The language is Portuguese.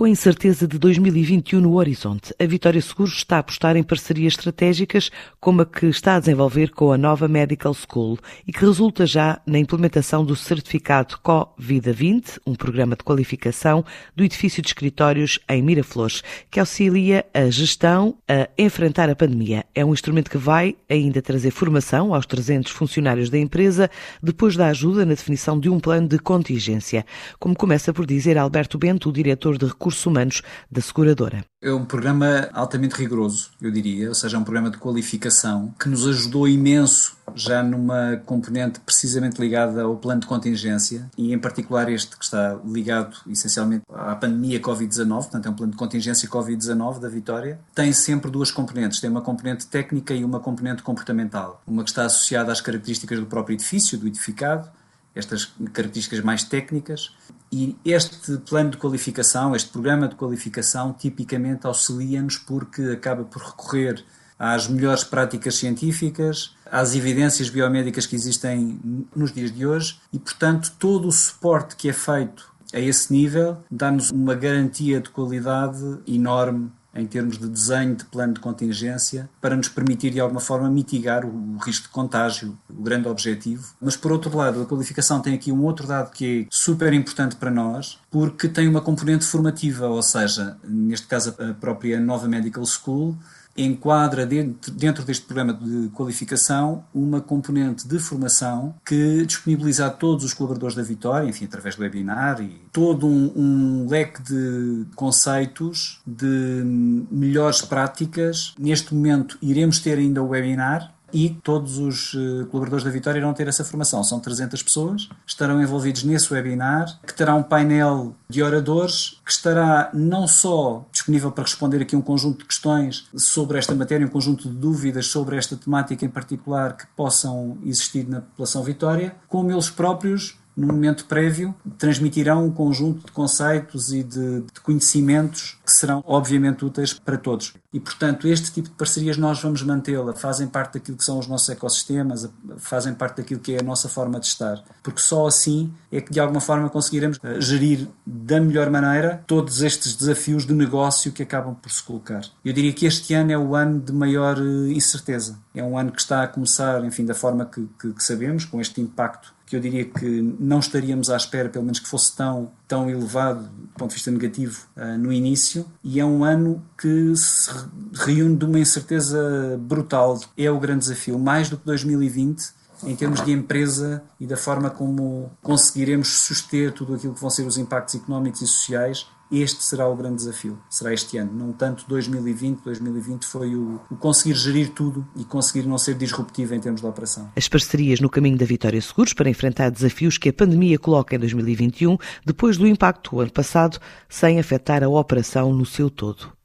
Com a incerteza de 2021 no horizonte, a Vitória Seguros está a apostar em parcerias estratégicas como a que está a desenvolver com a nova Medical School e que resulta já na implementação do certificado CO-Vida 20, um programa de qualificação do edifício de escritórios em Miraflores, que auxilia a gestão a enfrentar a pandemia. É um instrumento que vai ainda trazer formação aos 300 funcionários da empresa depois da ajuda na definição de um plano de contingência, como começa por dizer Alberto Bento, o diretor de recursos recursos humanos da seguradora. É um programa altamente rigoroso, eu diria, ou seja, é um programa de qualificação que nos ajudou imenso já numa componente precisamente ligada ao plano de contingência e em particular este que está ligado essencialmente à pandemia Covid-19, portanto é um plano de contingência Covid-19 da Vitória, tem sempre duas componentes, tem uma componente técnica e uma componente comportamental. Uma que está associada às características do próprio edifício, do edificado, estas características mais técnicas. E este plano de qualificação, este programa de qualificação, tipicamente auxilia-nos porque acaba por recorrer às melhores práticas científicas, às evidências biomédicas que existem nos dias de hoje e, portanto, todo o suporte que é feito a esse nível dá-nos uma garantia de qualidade enorme em termos de desenho de plano de contingência para nos permitir de alguma forma mitigar o, risco de contágio, o grande objetivo. Mas por outro lado, a qualificação tem aqui um outro dado que é super importante para nós, porque tem uma componente formativa, ou seja, neste caso a própria nova Medical School enquadra dentro, dentro deste programa de qualificação uma componente de formação que disponibiliza a todos os colaboradores da Vitória, enfim, através do webinar e todo um, um leque de conceitos, de melhores práticas. Neste momento iremos ter ainda o webinar, e todos os eh, colaboradores da Vitória irão ter essa formação. São 300 pessoas, estarão envolvidos nesse webinar, que terá um painel de oradores, que estará não só disponível para responder aqui um conjunto de questões sobre esta matéria, um conjunto de dúvidas sobre esta temática em particular que possam existir na população Vitória, como eles próprios no momento prévio, transmitirão um conjunto de conceitos e de, de, conhecimentos que serão obviamente úteis para todos. E, portanto, este tipo de parcerias nós vamos mantê-la, fazem parte daquilo que são os nossos ecossistemas, fazem parte daquilo que é a nossa forma de estar. Porque só assim é que, de alguma forma, conseguiremos eh, gerir da melhor maneira todos estes desafios de negócio que acabam por se colocar. Eu diria que este ano é o ano de maior eh, incerteza. É um ano que está a começar, enfim, da forma que, que, que sabemos, com este impacto que eu diria que não estaríamos à espera, pelo menos que fosse tão, tão elevado do ponto de vista negativo uh, no início, e é um ano que se reúne de uma incerteza brutal. É o grande desafio, mais do que 2020 em termos de empresa e da forma como conseguiremos suster tudo aquilo que vão ser os impactos económicos e sociais este será o grande desafio, será este ano, não tanto 2020. 2020 foi o, o, conseguir gerir tudo e conseguir não ser disruptivo em termos de operação. As parcerias no caminho da Vitória Seguros para enfrentar desafios que a pandemia coloca em 2021, depois do impacto do ano passado, sem afetar a operação no seu todo.